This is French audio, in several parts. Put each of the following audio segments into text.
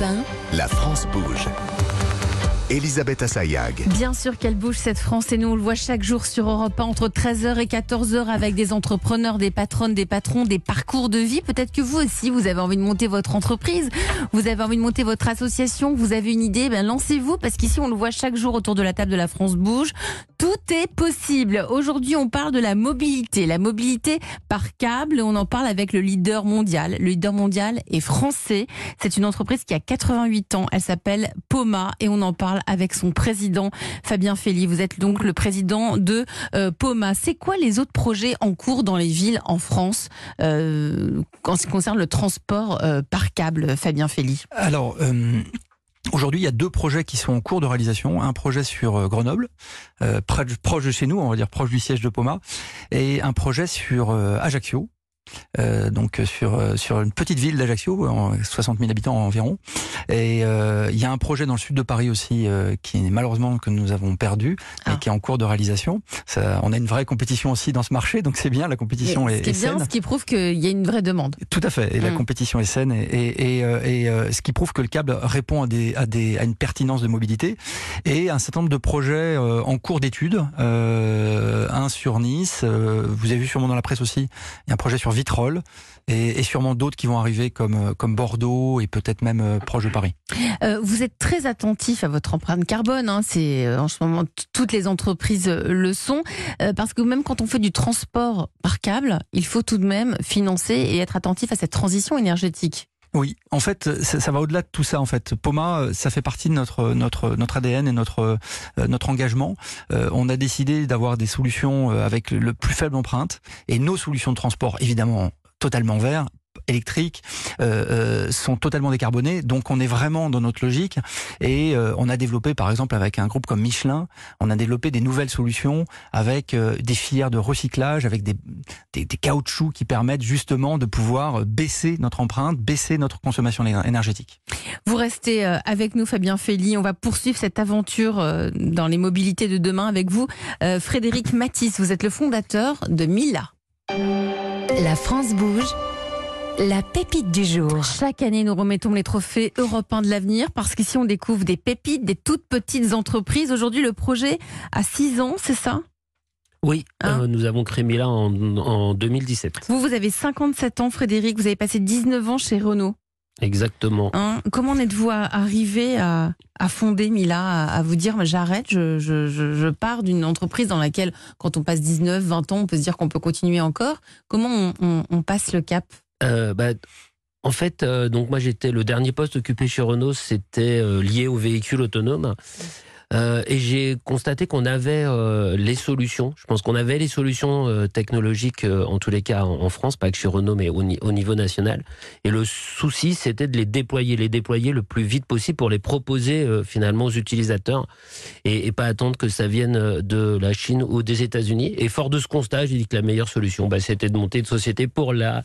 Europe 1, La France bouge. Elisabeth Assayag. Bien sûr qu'elle bouge cette France et nous on le voit chaque jour sur Europe 1 entre 13h et 14h avec des entrepreneurs, des patronnes, des patrons, des parcours de vie. Peut-être que vous aussi vous avez envie de monter votre entreprise, vous avez envie de monter votre association, vous avez une idée, ben lancez-vous parce qu'ici on le voit chaque jour autour de la table de la France bouge. Tout est possible. Aujourd'hui on parle de la mobilité, la mobilité par câble. On en parle avec le leader mondial. Le leader mondial est français. C'est une entreprise qui a 88 ans. Elle s'appelle Poma et on en parle avec son président Fabien Félix. Vous êtes donc le président de euh, Poma. C'est quoi les autres projets en cours dans les villes en France euh, en ce qui concerne le transport euh, par câble, Fabien Félix Alors, aujourd'hui, il y a deux projets qui sont en cours de réalisation. Un projet sur Grenoble, proche de chez nous, on va dire proche du siège de Poma, et un projet sur Ajaccio. Euh, donc euh, sur euh, sur une petite ville d'Ajaccio, en 60 000 habitants environ. Et euh, il y a un projet dans le sud de Paris aussi euh, qui malheureusement que nous avons perdu, mais Ah. qui est en cours de réalisation. Ça, on a une vraie compétition aussi dans ce marché, donc c'est bien. La compétition Ce est, qui est est bien, saine. ce qui prouve qu'il y a une vraie demande. Tout à fait. Et la Mm. compétition est saine et, et, et, euh, et, euh, ce qui prouve que le câble répond à, des, à, des, à une pertinence de mobilité et un certain nombre de projets euh, en cours d'étude. Euh, un sur Nice. euh, vous avez vu sûrement dans la presse aussi. Il y a un projet sur Vitrolles et, sûrement d'autres qui vont arriver comme, euh, comme Bordeaux et peut-être même euh, proche de Paris. Euh, vous êtes très attentif à votre empreinte carbone. Hein, c'est en ce moment toutes les entreprises le sont parce que même quand on fait du transport par câble, il faut tout de même financer et être attentif à cette transition énergétique. Oui, en fait, ça, va au-delà de tout ça. En fait, Poma, euh, ça fait partie de notre notre notre ADN et notre euh, notre engagement. Euh, on a décidé d'avoir des solutions avec le plus faible empreinte et nos solutions de transport, évidemment, totalement verts électriques euh, euh, sont totalement décarbonées donc on est vraiment dans notre logique et euh, on a développé par exemple avec un groupe comme Michelin on a développé des nouvelles solutions avec euh, des filières de recyclage avec des, des, des caoutchoucs qui permettent justement de pouvoir baisser notre empreinte, baisser notre consommation éner- énergétique. Vous restez euh, avec nous, Fabien Félix. On va poursuivre cette aventure euh, dans les mobilités de demain avec vous, Euh, Frédéric Matisse. Vous êtes le fondateur de Mila. la France bouge, la pépite du jour. Chaque année, nous remettons les trophées européens de l'avenir parce qu'ici, on découvre des pépites, des toutes petites entreprises. Aujourd'hui, le projet a 6 ans, c'est ça? Oui, Hein? euh, nous avons créé Mila en, en 2017. Vous, vous avez 57 ans, Frédéric. Vous avez passé 19 ans chez Renault. Exactement. Hein? Comment en êtes-vous arrivé à, à fonder Mila, à, à vous dire j'arrête, je, je, je, je pars d'une entreprise dans laquelle, quand on passe 19, 20 ans, on peut se dire qu'on peut continuer encore. Comment on, on- on passe le cap? Euh, bah, en fait, euh, donc moi j'étais le dernier poste occupé chez Renault, c'était euh, lié aux véhicules autonomes. Euh, et j'ai constaté qu'on avait euh, les solutions. Je pense qu'on avait les solutions euh, technologiques, en tous les cas en, France, pas que chez Renault, mais au, ni- au niveau national. Et le souci, c'était de les déployer, les déployer le plus vite possible pour les proposer finalement aux utilisateurs et, pas attendre que ça vienne de la Chine ou des États-Unis. Et fort de ce constat, j'ai dit que la meilleure solution, bah, c'était de monter une société pour la,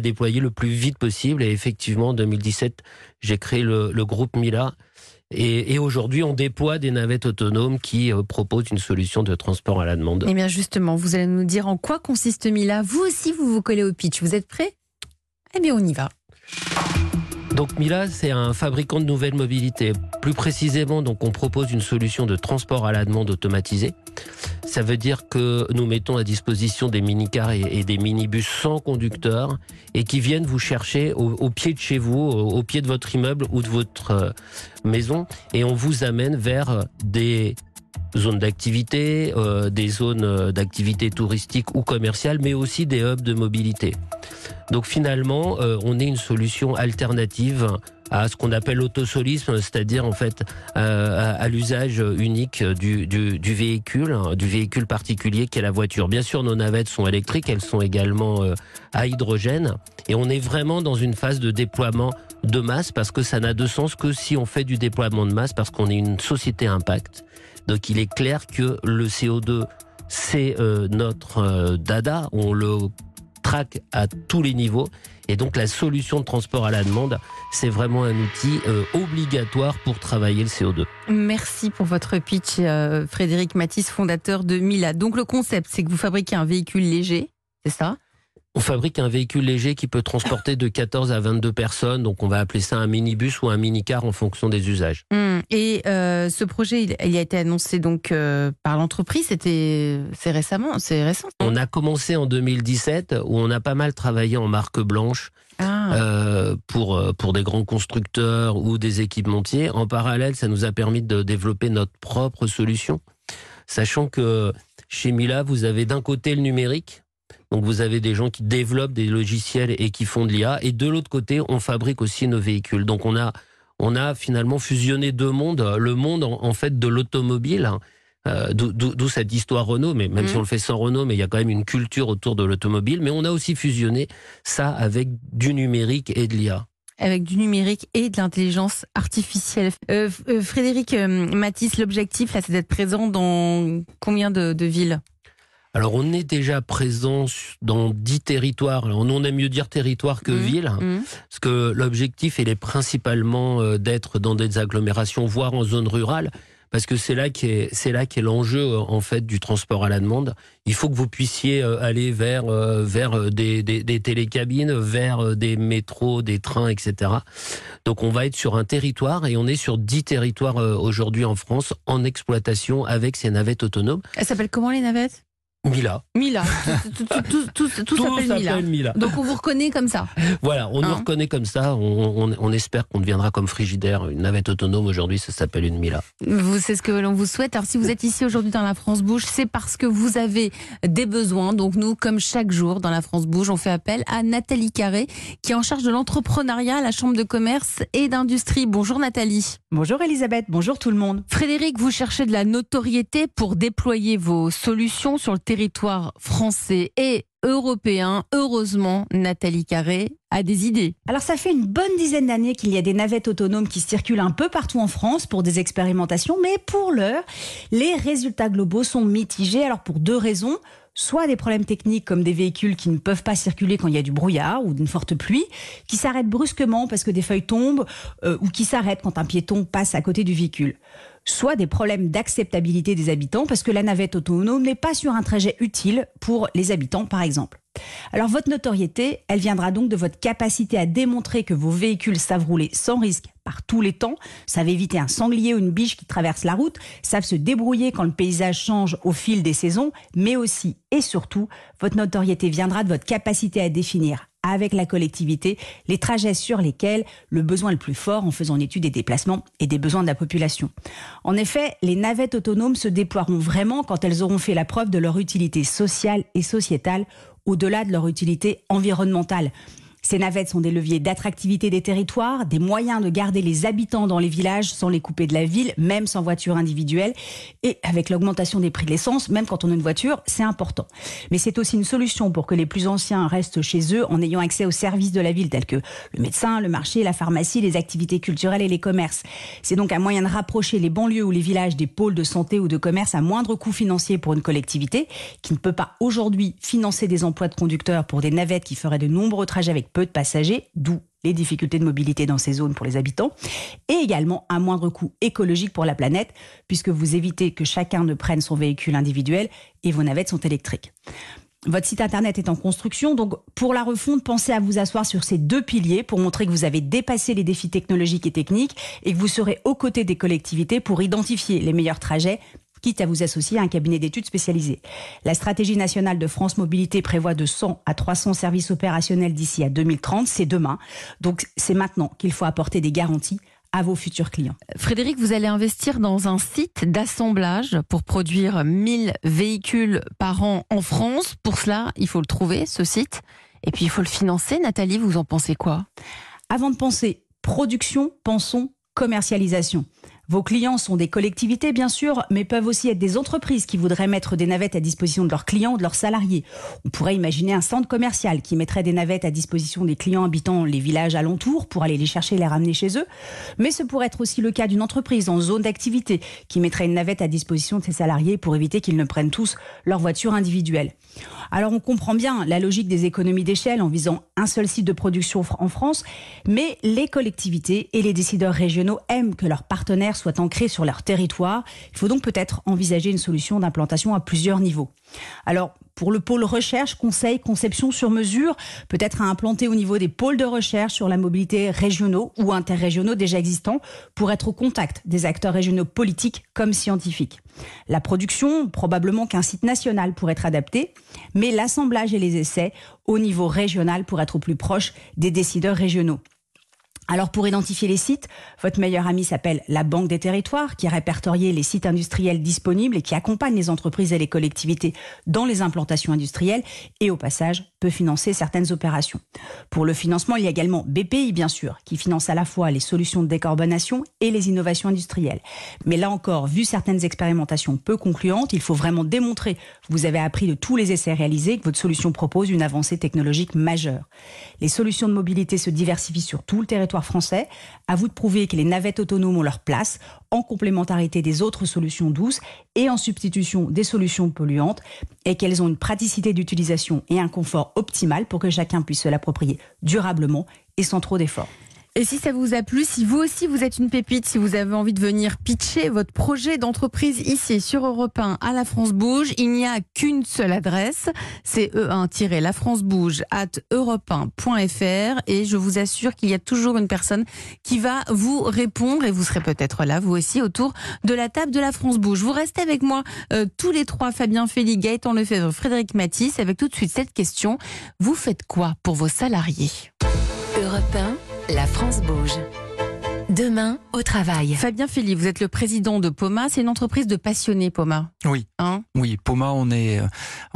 déployer le plus vite possible. Et effectivement, en 2017, j'ai créé le groupe Mila. Et, et aujourd'hui, on déploie des navettes autonomes qui euh, proposent une solution de transport à la demande. Eh bien, justement, vous allez nous dire en quoi consiste Mila. Vous aussi, vous vous collez au pitch. Vous êtes prêts? Eh bien, on y va. Donc Mila, c'est un fabricant de nouvelles mobilités. Plus précisément, donc on propose une solution de transport à la demande automatisée. Ça veut dire que nous mettons à disposition des mini-cars et, des minibus sans conducteur et qui viennent vous chercher au, pied de chez vous, au, au pied de votre immeuble ou de votre euh, maison et on vous amène vers des zones d'activité, euh, des zones euh, d'activité touristique ou commerciale, mais aussi des hubs de mobilité. Donc finalement, euh, on est une solution alternative à ce qu'on appelle l'autosolisme, c'est-à-dire en fait euh, à, à l'usage unique du, du, du véhicule, hein, du véhicule particulier qu'est la voiture. Bien sûr, nos navettes sont électriques, elles sont également euh, à hydrogène, et on est vraiment dans une phase de déploiement de masse parce que ça n'a de sens que si on fait du déploiement de masse parce qu'on est une société impact. Donc il est clair que le CO2 c'est euh, notre euh, dada, on le traque à tous les niveaux. Et donc la solution de transport à la demande, c'est vraiment un outil euh, obligatoire pour travailler le CO2. Merci pour votre pitch, Frédéric Matisse, fondateur de Mila. Donc le concept, c'est que vous fabriquez un véhicule léger, c'est ça? On fabrique un véhicule léger qui peut transporter de 14 à 22 personnes, donc on va appeler ça un minibus ou un minicar en fonction des usages. Hum, Et euh, ce projet, il, il a été annoncé donc euh, par l'entreprise. C'était c'est récemment, c'est récent. On a commencé en 2017 où on a pas mal travaillé en marque blanche Ah. euh, pour, pour des grands constructeurs ou des équipementiers. En parallèle, ça nous a permis de développer notre propre solution, sachant que chez Mila, vous avez d'un côté le numérique, donc vous avez des gens qui développent des logiciels et qui font de l'IA, et de l'autre côté, on fabrique aussi nos véhicules. Donc on a, on a finalement fusionné deux mondes, le monde en, en fait de l'automobile. euh, D'où cette histoire Renault, mais même si on le fait sans Renault, mais il y a quand même une culture autour de l'automobile. Mais on a aussi fusionné ça avec du numérique et de l'IA. avec du numérique et de l'intelligence artificielle. Euh, euh, Frédéric euh, Matisse, l'objectif là, c'est d'être présent dans combien de, de villes? Alors on est déjà présent dans 10 territoires. Alors, on aime mieux dire territoire que Mhm. ville, Hum. parce que l'objectif il est principalement euh, d'être dans des agglomérations, voire en zone rurale, parce que c'est là qu'est c'est là qu'est l'enjeu euh, en fait du transport à la demande. Il faut que vous puissiez euh, aller vers vers des, des, des télécabines, vers des métros, des trains, etc. Donc on va être sur un territoire et on est sur 10 territoires aujourd'hui en France en exploitation avec ces navettes autonomes. Elles s'appellent comment les navettes? Mila. Mila. tout tout, tout, tout, tout, tout s'appelle Mila. Mila. Donc on vous reconnaît comme ça. Voilà, on nous Hein reconnaît comme ça. On, on- on espère qu'on deviendra comme Frigidaire, une navette autonome. Aujourd'hui, ça s'appelle une Mila. Vous, c'est ce que l'on vous souhaite. Alors, si vous êtes ici aujourd'hui dans la France Bouge, c'est parce que vous avez des besoins. Donc, nous, comme chaque jour dans la France Bouge, on fait appel à Nathalie Carré, qui est en charge de l'entrepreneuriat à la Chambre de commerce et d'industrie. Bonjour Nathalie. Bonjour Elisabeth, bonjour tout le monde. Frédéric, vous cherchez de la notoriété pour déployer vos solutions sur le territoire français et européen. Heureusement, Nathalie Carré a des idées. Alors ça fait une bonne dizaine d'années qu'il y a des navettes autonomes qui circulent un peu partout en France pour des expérimentations, mais pour l'heure, les résultats globaux sont mitigés. Alors pour deux raisons. Soit des problèmes techniques comme des véhicules qui ne peuvent pas circuler quand il y a du brouillard ou d'une forte pluie, qui s'arrêtent brusquement parce que des feuilles tombent, euh, ou qui s'arrêtent quand un piéton passe à côté du véhicule. Soit des problèmes d'acceptabilité des habitants parce que la navette autonome n'est pas sur un trajet utile pour les habitants par exemple. Alors votre notoriété, elle viendra donc de votre capacité à démontrer que vos véhicules savent rouler sans risque par tous les temps, savent éviter un sanglier ou une biche qui traverse la route, savent se débrouiller quand le paysage change au fil des saisons, mais aussi et surtout, votre notoriété viendra de votre capacité à définir avec la collectivité les trajets sur lesquels le besoin est le plus fort en faisant une étude des déplacements et des besoins de la population. En effet, les navettes autonomes se déploieront vraiment quand elles auront fait la preuve de leur utilité sociale et sociétale au-delà de leur utilité environnementale. Ces navettes sont des leviers d'attractivité des territoires, des moyens de garder les habitants dans les villages sans les couper de la ville, même sans voiture individuelle. Et avec l'augmentation des prix de l'essence, même quand on a une voiture, c'est important. Mais c'est aussi une solution pour que les plus anciens restent chez eux en ayant accès aux services de la ville tels que le médecin, le marché, la pharmacie, les activités culturelles et les commerces. C'est donc un moyen de rapprocher les banlieues ou les villages des pôles de santé ou de commerce à moindre coût financier pour une collectivité qui ne peut pas aujourd'hui financer des emplois de conducteurs pour des navettes qui feraient de nombreux trajets avec peu de passagers, d'où les difficultés de mobilité dans ces zones pour les habitants, et également un moindre coût écologique pour la planète, puisque vous évitez que chacun ne prenne son véhicule individuel et vos navettes sont électriques. Votre site internet est en construction, donc pour la refonte, pensez à vous asseoir sur ces deux piliers pour montrer que vous avez dépassé les défis technologiques et techniques et que vous serez aux côtés des collectivités pour identifier les meilleurs trajets quitte à vous associer à un cabinet d'études spécialisé. La stratégie nationale de France Mobilité prévoit de 100 à 300 services opérationnels d'ici à 2030, c'est demain. Donc c'est maintenant qu'il faut apporter des garanties à vos futurs clients. Frédéric, vous allez investir dans un site d'assemblage pour produire 1000 véhicules par an en France. Pour cela, il faut le trouver, ce site. Et puis, il faut le financer. Nathalie, vous en pensez quoi? Avant de penser production, pensons commercialisation. Vos clients sont des collectivités, bien sûr, mais peuvent aussi être des entreprises qui voudraient mettre des navettes à disposition de leurs clients de leurs salariés. On pourrait imaginer un centre commercial qui mettrait des navettes à disposition des clients habitant les villages alentours pour aller les chercher et les ramener chez eux. Mais ce pourrait être aussi le cas d'une entreprise en zone d'activité qui mettrait une navette à disposition de ses salariés pour éviter qu'ils ne prennent tous leur voiture individuelle. Alors on comprend bien la logique des économies d'échelle en visant un seul site de production en France, mais les collectivités et les décideurs régionaux aiment que leurs partenaires soient ancrés sur leur territoire. Il faut donc peut-être envisager une solution d'implantation à plusieurs niveaux. Alors, pour le pôle recherche, conseil, conception sur mesure, peut-être à implanter au niveau des pôles de recherche sur la mobilité régionaux ou interrégionaux déjà existants pour être au contact des acteurs régionaux politiques comme scientifiques. La production, probablement qu'un site national pourrait être adapté, mais l'assemblage et les essais au niveau régional pour être au plus proche des décideurs régionaux. Alors pour identifier les sites, votre meilleur ami s'appelle la Banque des territoires qui a répertorié les sites industriels disponibles et qui accompagne les entreprises et les collectivités dans les implantations industrielles et au passage peut financer certaines opérations. Pour le financement, il y a également BPI bien sûr qui finance à la fois les solutions de décarbonation et les innovations industrielles. Mais là encore, vu certaines expérimentations peu concluantes, il faut vraiment démontrer vous avez appris de tous les essais réalisés que votre solution propose une avancée technologique majeure. Les solutions de mobilité se diversifient sur tout le territoire français. À vous de prouver que les navettes autonomes ont leur place en complémentarité des autres solutions douces et en substitution des solutions polluantes et qu'elles ont une praticité d'utilisation et un confort optimal pour que chacun puisse se l'approprier durablement et sans trop d'efforts. Et si ça vous a plu, si vous aussi vous êtes une pépite, si vous avez envie de venir pitcher votre projet d'entreprise ici sur Europe 1 à La France Bouge, il n'y a qu'une seule adresse, c'est e1-la France Bouge at europe1.fr et je vous assure qu'il y a toujours une personne qui va vous répondre et vous serez peut-être là vous aussi autour de la table de La France Bouge. Vous restez avec moi euh, tous les trois, Fabien Félix, Gaëtan Lefebvre, Frédéric Matisse, avec tout de suite cette question. Vous faites quoi pour vos salariés? Europe 1 la France bouge. Demain, au travail. Fabien Philly, vous êtes le président de Poma. C'est une entreprise de passionnés, Poma. Oui. Hein oui, Poma, on est,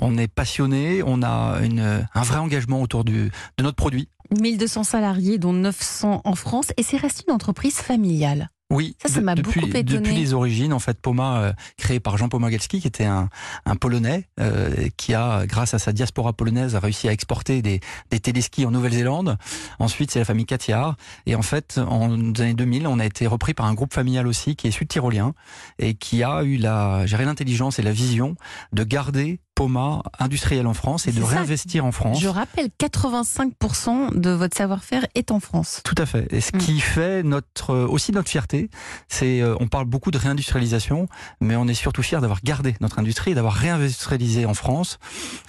on est passionné. On a une, un vrai engagement autour du, de notre produit. 1200 salariés, dont 900 en France. Et c'est resté une entreprise familiale. Oui, ça, ça m'a beaucoup étonné. Depuis les origines, en fait, Poma, euh, créé par Jean Pomagalski, qui était un, un Polonais, euh, qui a, grâce à sa diaspora polonaise, a réussi à exporter des, des téléskis en Nouvelle-Zélande. Ensuite, c'est la famille Catiard. Et en fait, en années 2000, on a été repris par un groupe familial aussi, qui est sud-tyrolien, et qui a eu la, géré l'intelligence et la vision de garder Poma industriel en France et de réinvestir en France. Je rappelle, 85% de votre savoir-faire est en France. Tout à fait. Et ce mm. qui fait notre, aussi notre fierté, c'est, euh, on parle beaucoup de réindustrialisation, mais on est surtout fier d'avoir gardé notre industrie et d'avoir réindustrialisé en France.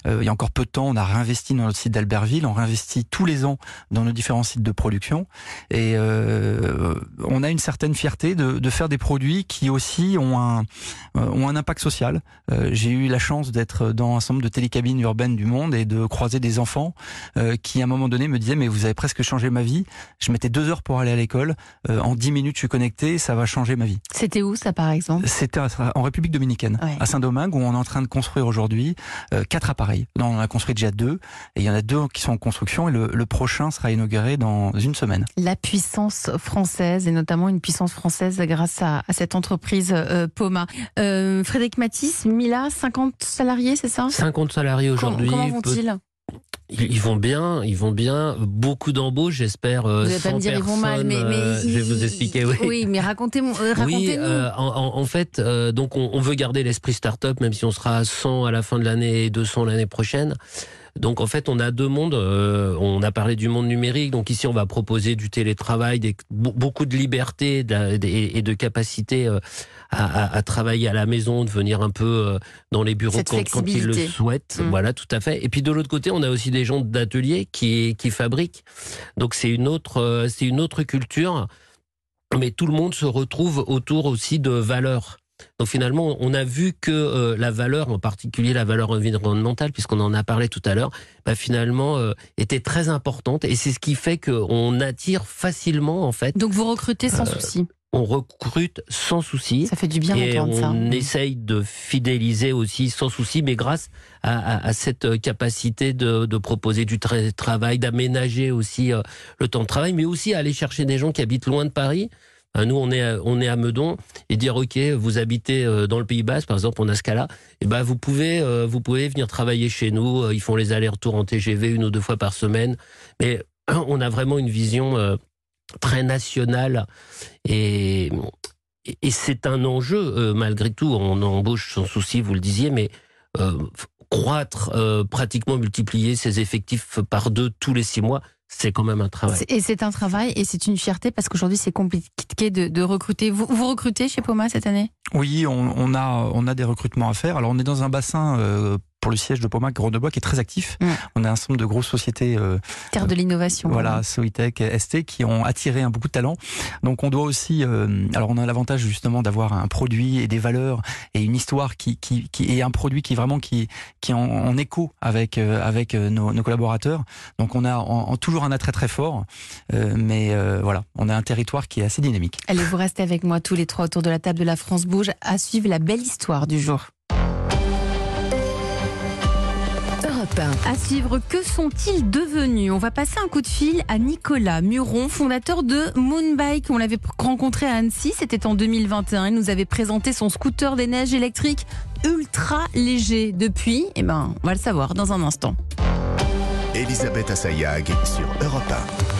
Euh, il y a encore peu de temps, on a réinvesti dans notre site d'Albertville, on réinvestit tous les ans dans nos différents sites de production, et euh, on a une certaine fierté de, de, faire des produits qui aussi ont un, euh, ont un impact social. J'ai eu la chance d'être dans un certain nombre de télécabines urbaines du monde et de croiser des enfants euh, qui à un moment donné me disaient mais vous avez presque changé ma vie. Je mettais deux heures pour aller à l'école. Euh, en dix minutes je suis connecté, ça va changer ma vie. C'était où ça par exemple? C'était en République dominicaine, à Saint-Domingue où on est en train de construire aujourd'hui euh, quatre appareils. on a construit déjà deux et il y en a deux qui sont en construction et le, prochain sera inauguré dans une semaine. La puissance française et notamment une puissance française grâce à, cette entreprise Poma. Frédéric Matisse, Mila, 50 salariés, c'est ça 50 salariés aujourd'hui. Comment vont-ils ils vont bien, ils vont bien. Beaucoup d'embauches, j'espère. Euh, vous allez pas me dire ils vont mal, mais, euh, je vais vous expliquer. Oui, oui mais racontez-moi. Euh, oui, en, fait, donc on, veut garder l'esprit start-up, même si on sera à 100 à la fin de l'année et 200 l'année prochaine. Donc en fait, on a deux mondes. on a parlé du monde numérique. Donc ici, on va proposer du télétravail, des, beaucoup de liberté et de capacité à, travailler à la maison, de venir un peu euh, dans les bureaux quand, ils le souhaitent. Mmh. Voilà, tout à fait. Et puis de l'autre côté, on a aussi des gens d'atelier qui, qui fabriquent. Donc c'est une autre, euh, c'est une autre culture. Mais tout le monde se retrouve autour aussi de valeurs. Donc finalement, on a vu que euh, la valeur, en particulier la valeur environnementale, puisqu'on en a parlé tout à l'heure, bah finalement était très importante et c'est ce qui fait qu'on attire facilement en fait. Donc vous recrutez sans souci on recrute sans souci. Ça fait du bien et on ça. essaye de fidéliser aussi sans souci, mais grâce à, cette capacité de, proposer du travail, d'aménager aussi euh, le temps de travail, mais aussi à aller chercher des gens qui habitent loin de Paris. Euh, nous, on est, on est à Meudon et dire ok, vous habitez euh, dans le Pays Basque, par exemple, on a ce cas-là. Et ben, vous pouvez, vous pouvez venir travailler chez nous. Ils font les allers-retours en TGV une ou deux fois par semaine, mais on a vraiment une vision très national et, et c'est un enjeu euh, malgré tout. On embauche sans souci, vous le disiez, mais euh, croître, euh, pratiquement multiplier ses effectifs par deux tous les six mois, c'est quand même un travail. Et c'est un travail et c'est une fierté parce qu'aujourd'hui c'est compliqué de, de, recruter. Vous, vous recrutez chez Poma cette année? Oui, on, on, a, on a des recrutements à faire. Alors on est dans un bassin pour le siège de Poma Grenoble qui est très actif. On a un nombre de grosses sociétés, euh, Terre de l'innovation. voilà, Soitec, ST, qui ont attiré un beaucoup de talents. Donc on doit aussi, euh, alors on a l'avantage justement d'avoir un produit et des valeurs et une histoire qui, qui, qui est un produit qui vraiment qui, qui est en, en écho avec euh, avec euh, nos, nos collaborateurs. Donc on a en- en toujours un attrait très fort, euh, mais euh, voilà, on a un territoire qui est assez dynamique. Allez, vous restez avec moi tous les trois autour de la table de la France Bouge à suivre la belle histoire du jour. À suivre, que sont-ils devenus? On va passer un coup de fil à Nicolas Muron, fondateur de Moonbike. On l'avait rencontré à Annecy, c'était en 2021. Il nous avait présenté son scooter des neiges électrique ultra léger. Depuis, eh ben, on va le savoir dans un instant. Elisabeth Assayag sur Europe 1.